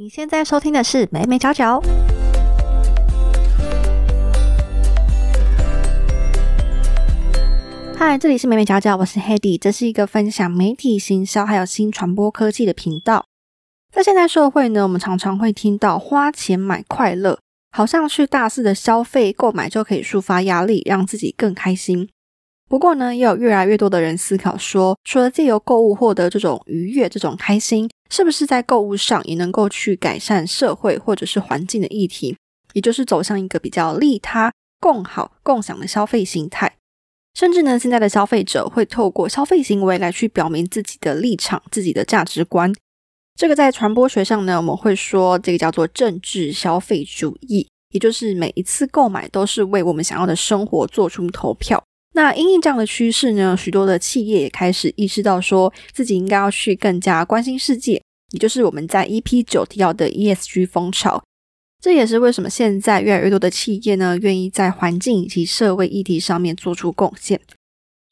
你现在收听的是美美角角。嗨，这里是美美角角，我是 Hedy，这是一个分享媒体行销还有新传播科技的频道。在现代社会呢，我们常常会听到花钱买快乐，好像去大肆的消费购买就可以抒发压力，让自己更开心。不过呢，也有越来越多的人思考说，除了借由购物获得这种愉悦、这种开心，是不是在购物上也能够去改善社会或者是环境的议题，也就是走向一个比较利他、共好、共享的消费形态？甚至呢，现在的消费者会透过消费行为来去表明自己的立场、自己的价值观。这个在传播学上呢，我们会说这个叫做政治消费主义，也就是每一次购买都是为我们想要的生活做出投票。那因应这样的趋势呢，许多的企业也开始意识到，说自己应该要去更加关心世界，也就是我们在 EP 九提到的 ESG 风潮。这也是为什么现在越来越多的企业呢，愿意在环境以及社会议题上面做出贡献。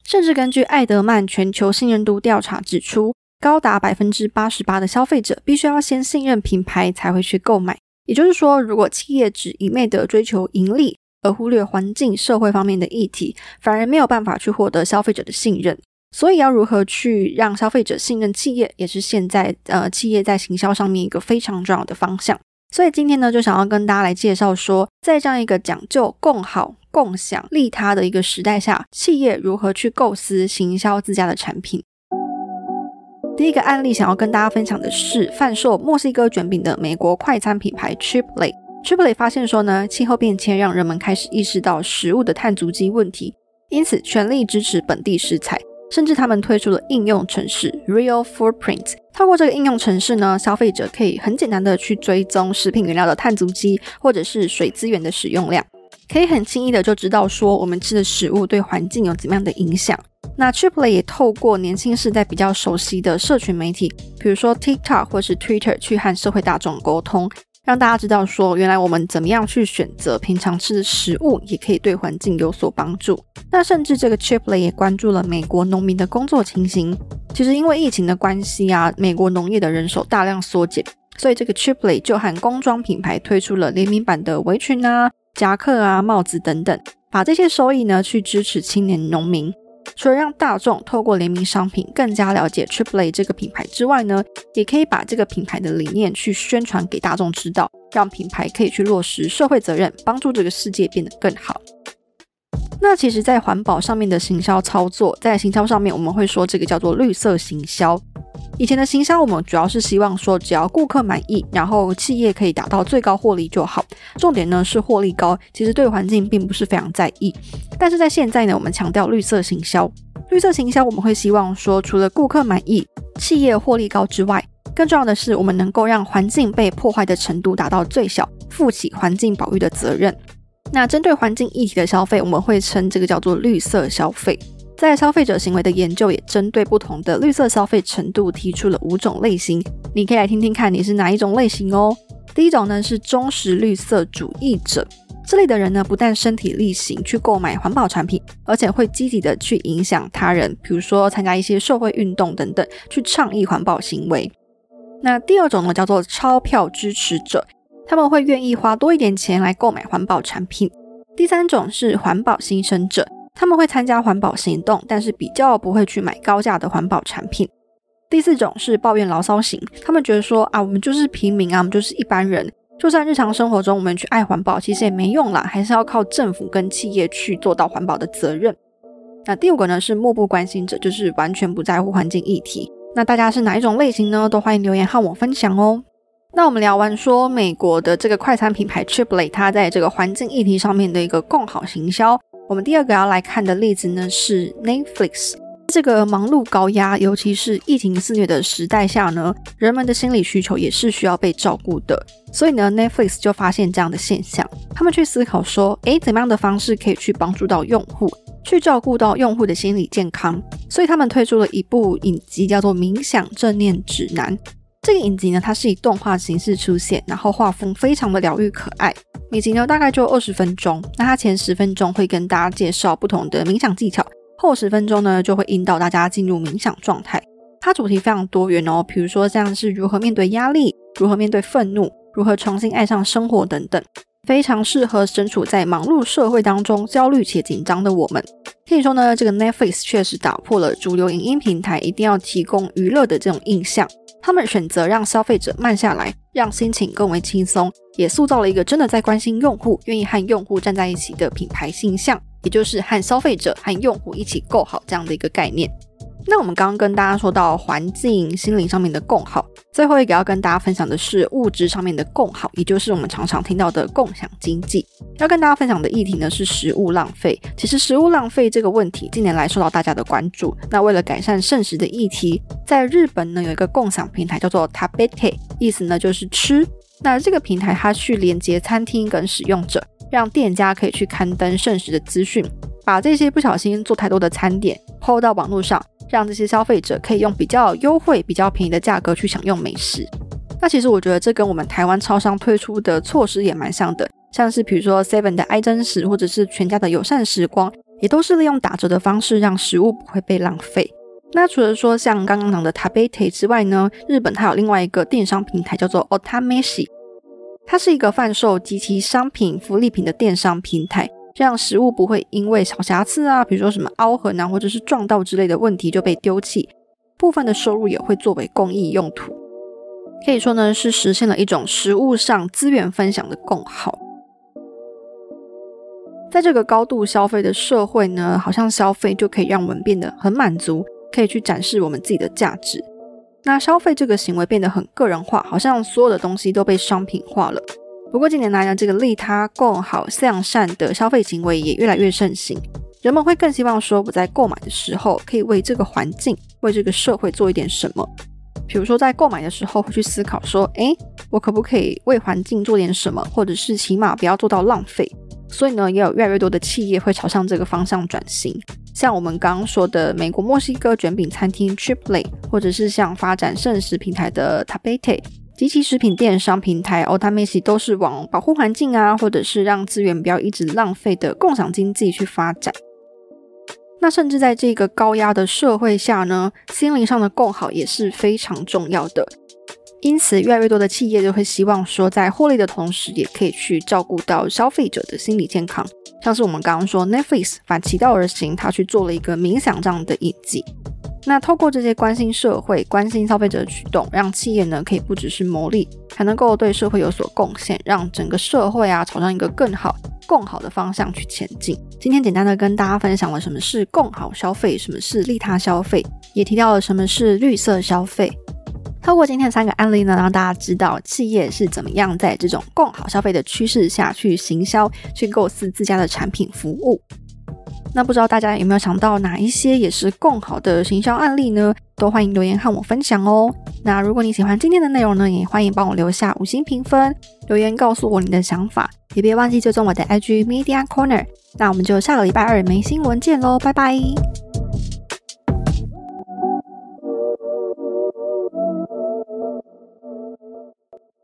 甚至根据艾德曼全球信任度调查指出，高达百分之八十八的消费者必须要先信任品牌才会去购买。也就是说，如果企业只一昧的追求盈利，而忽略环境、社会方面的议题，反而没有办法去获得消费者的信任。所以，要如何去让消费者信任企业，也是现在呃企业在行销上面一个非常重要的方向。所以今天呢，就想要跟大家来介绍说，在这样一个讲究共好、共享、利他的一个时代下，企业如何去构思行销自家的产品。第一个案例想要跟大家分享的是，贩售墨西哥卷饼的美国快餐品牌 Chipotle。Triple 发现说呢，气候变迁让人们开始意识到食物的碳足迹问题，因此全力支持本地食材，甚至他们推出了应用程式 Real Footprint。透过这个应用程式呢，消费者可以很简单的去追踪食品原料的碳足迹，或者是水资源的使用量，可以很轻易的就知道说我们吃的食物对环境有怎么样的影响。那 Triple 也透过年轻世代比较熟悉的社群媒体，比如说 TikTok 或是 Twitter，去和社会大众沟通。让大家知道，说原来我们怎么样去选择平常吃的食物，也可以对环境有所帮助。那甚至这个 Chipley 也关注了美国农民的工作情形。其实因为疫情的关系啊，美国农业的人手大量缩减，所以这个 Chipley 就和工装品牌推出了联名版的围裙啊、夹克啊、帽子等等，把这些收益呢去支持青年农民。除了让大众透过联名商品更加了解 Triple 这个品牌之外呢，也可以把这个品牌的理念去宣传给大众知道，让品牌可以去落实社会责任，帮助这个世界变得更好。那其实，在环保上面的行销操作，在行销上面，我们会说这个叫做绿色行销。以前的行销，我们主要是希望说，只要顾客满意，然后企业可以达到最高获利就好。重点呢是获利高，其实对环境并不是非常在意。但是在现在呢，我们强调绿色行销。绿色行销，我们会希望说，除了顾客满意、企业获利高之外，更重要的是，我们能够让环境被破坏的程度达到最小，负起环境保育的责任。那针对环境议题的消费，我们会称这个叫做绿色消费。在消费者行为的研究也针对不同的绿色消费程度提出了五种类型，你可以来听听看你是哪一种类型哦。第一种呢是忠实绿色主义者，这类的人呢不但身体力行去购买环保产品，而且会积极的去影响他人，比如说参加一些社会运动等等，去倡议环保行为。那第二种呢叫做钞票支持者，他们会愿意花多一点钱来购买环保产品。第三种是环保牺牲者。他们会参加环保行动，但是比较不会去买高价的环保产品。第四种是抱怨牢骚型，他们觉得说啊，我们就是平民啊，我们就是一般人，就算日常生活中我们去爱环保，其实也没用啦，还是要靠政府跟企业去做到环保的责任。那第五个呢是漠不关心者，就是完全不在乎环境议题。那大家是哪一种类型呢？都欢迎留言和我分享哦。那我们聊完说美国的这个快餐品牌 Chipotle，它在这个环境议题上面的一个共好行销。我们第二个要来看的例子呢，是 Netflix。这个忙碌高压，尤其是疫情肆虐的时代下呢，人们的心理需求也是需要被照顾的。所以呢，Netflix 就发现这样的现象，他们去思考说，诶，怎么样的方式可以去帮助到用户，去照顾到用户的心理健康？所以他们推出了一部影集，叫做《冥想正念指南》。这个影集呢，它是以动画形式出现，然后画风非常的疗愈可爱。每集呢大概就二十分钟，那它前十分钟会跟大家介绍不同的冥想技巧，后十分钟呢就会引导大家进入冥想状态。它主题非常多元哦，比如说像是如何面对压力，如何面对愤怒，如何重新爱上生活等等。非常适合身处在忙碌社会当中焦虑且紧张的我们。可以说呢，这个 Netflix 确实打破了主流影音平台一定要提供娱乐的这种印象。他们选择让消费者慢下来，让心情更为轻松，也塑造了一个真的在关心用户、愿意和用户站在一起的品牌形象，也就是和消费者和用户一起够好这样的一个概念。那我们刚刚跟大家说到环境、心灵上面的共好，最后一个要跟大家分享的是物质上面的共好，也就是我们常常听到的共享经济。要跟大家分享的议题呢是食物浪费。其实食物浪费这个问题近年来受到大家的关注。那为了改善剩食的议题，在日本呢有一个共享平台叫做 Tabete，意思呢就是吃。那这个平台它去连接餐厅跟使用者，让店家可以去刊登剩食的资讯，把这些不小心做太多的餐点抛到网络上。让这些消费者可以用比较优惠、比较便宜的价格去享用美食。那其实我觉得这跟我们台湾超商推出的措施也蛮像的，像是比如说 Seven 的爱真实，或者是全家的友善时光，也都是利用打折的方式让食物不会被浪费。那除了说像刚刚讲的 Tabete 之外呢，日本还有另外一个电商平台叫做 Otameshi，它是一个贩售及其商品、福利品的电商平台。这样食物不会因为小瑕疵啊，比如说什么凹痕啊，或者是撞到之类的问题就被丢弃。部分的收入也会作为公益用途，可以说呢是实现了一种食物上资源分享的共好。在这个高度消费的社会呢，好像消费就可以让我们变得很满足，可以去展示我们自己的价值。那消费这个行为变得很个人化，好像所有的东西都被商品化了。不过近年来呢，这个利他、共好、向善的消费行为也越来越盛行。人们会更希望说，我在购买的时候可以为这个环境、为这个社会做一点什么。比如说，在购买的时候会去思考说，诶，我可不可以为环境做点什么，或者是起码不要做到浪费。所以呢，也有越来越多的企业会朝向这个方向转型。像我们刚刚说的美国墨西哥卷饼餐厅 Chipley，或者是像发展圣食平台的 Tabete。及其食品电商平台 o t a m a s i 都是往保护环境啊，或者是让资源不要一直浪费的共享经济去发展。那甚至在这个高压的社会下呢，心灵上的共好也是非常重要的。因此，越来越多的企业就会希望说，在获利的同时，也可以去照顾到消费者的心理健康。像是我们刚刚说，Netflix 反其道而行，他去做了一个冥想这样的印记。那透过这些关心社会、关心消费者的举动，让企业呢可以不只是牟利，还能够对社会有所贡献，让整个社会啊朝向一个更好、更好的方向去前进。今天简单的跟大家分享了什么是共好消费，什么是利他消费，也提到了什么是绿色消费。透过今天的三个案例呢，让大家知道企业是怎么样在这种共好消费的趋势下去行销、去构思自家的产品服务。那不知道大家有没有想到哪一些也是更好的行销案例呢？都欢迎留言和我分享哦。那如果你喜欢今天的内容呢，也欢迎帮我留下五星评分，留言告诉我你的想法，也别忘记追踪我的 IG Media Corner。那我们就下个礼拜二没新闻见喽，拜拜。